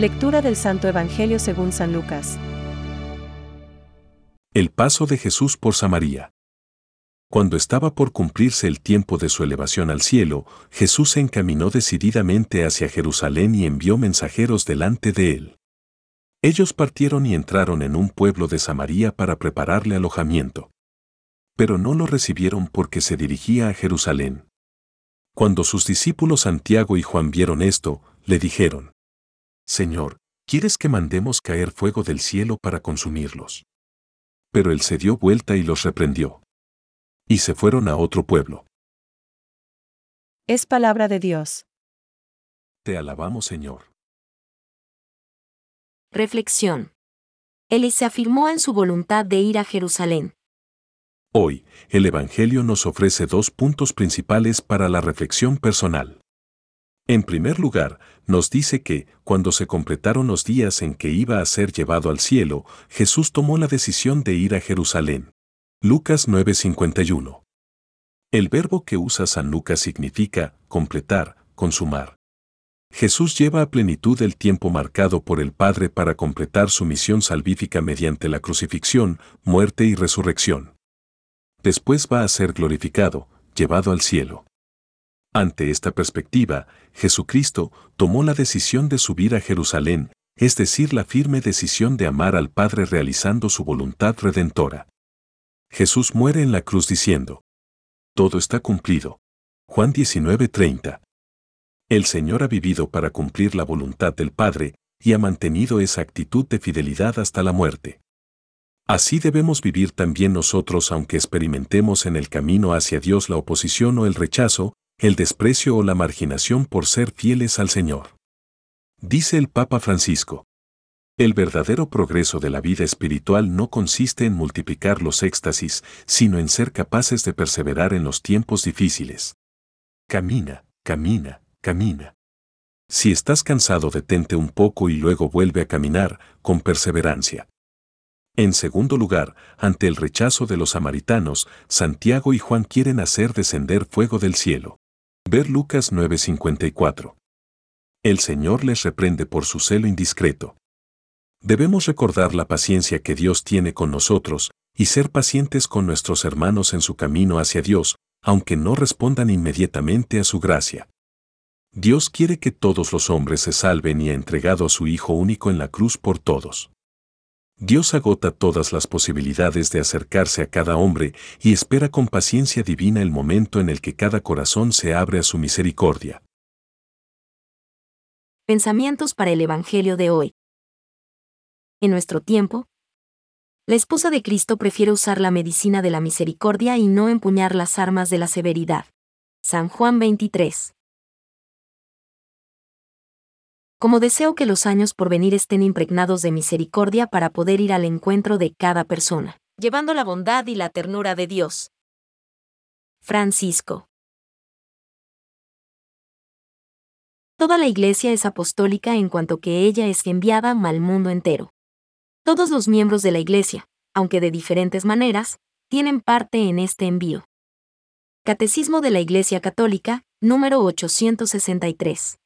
Lectura del Santo Evangelio según San Lucas. El paso de Jesús por Samaria. Cuando estaba por cumplirse el tiempo de su elevación al cielo, Jesús se encaminó decididamente hacia Jerusalén y envió mensajeros delante de él. Ellos partieron y entraron en un pueblo de Samaria para prepararle alojamiento. Pero no lo recibieron porque se dirigía a Jerusalén. Cuando sus discípulos Santiago y Juan vieron esto, le dijeron, Señor, ¿quieres que mandemos caer fuego del cielo para consumirlos? Pero él se dio vuelta y los reprendió. Y se fueron a otro pueblo. Es palabra de Dios. Te alabamos, Señor. Reflexión. Él se afirmó en su voluntad de ir a Jerusalén. Hoy, el Evangelio nos ofrece dos puntos principales para la reflexión personal. En primer lugar, nos dice que, cuando se completaron los días en que iba a ser llevado al cielo, Jesús tomó la decisión de ir a Jerusalén. Lucas 9:51. El verbo que usa San Lucas significa completar, consumar. Jesús lleva a plenitud el tiempo marcado por el Padre para completar su misión salvífica mediante la crucifixión, muerte y resurrección. Después va a ser glorificado, llevado al cielo. Ante esta perspectiva, Jesucristo tomó la decisión de subir a Jerusalén, es decir, la firme decisión de amar al Padre realizando su voluntad redentora. Jesús muere en la cruz diciendo, Todo está cumplido. Juan 19:30. El Señor ha vivido para cumplir la voluntad del Padre y ha mantenido esa actitud de fidelidad hasta la muerte. Así debemos vivir también nosotros aunque experimentemos en el camino hacia Dios la oposición o el rechazo, el desprecio o la marginación por ser fieles al Señor. Dice el Papa Francisco. El verdadero progreso de la vida espiritual no consiste en multiplicar los éxtasis, sino en ser capaces de perseverar en los tiempos difíciles. Camina, camina, camina. Si estás cansado, detente un poco y luego vuelve a caminar, con perseverancia. En segundo lugar, ante el rechazo de los samaritanos, Santiago y Juan quieren hacer descender fuego del cielo. Ver Lucas 9:54. El Señor les reprende por su celo indiscreto. Debemos recordar la paciencia que Dios tiene con nosotros y ser pacientes con nuestros hermanos en su camino hacia Dios, aunque no respondan inmediatamente a su gracia. Dios quiere que todos los hombres se salven y ha entregado a su Hijo único en la cruz por todos. Dios agota todas las posibilidades de acercarse a cada hombre y espera con paciencia divina el momento en el que cada corazón se abre a su misericordia. Pensamientos para el Evangelio de hoy. En nuestro tiempo, la esposa de Cristo prefiere usar la medicina de la misericordia y no empuñar las armas de la severidad. San Juan 23. Como deseo que los años por venir estén impregnados de misericordia para poder ir al encuentro de cada persona, llevando la bondad y la ternura de Dios. Francisco. Toda la Iglesia es apostólica en cuanto que ella es enviada al mundo entero. Todos los miembros de la Iglesia, aunque de diferentes maneras, tienen parte en este envío. Catecismo de la Iglesia Católica, número 863.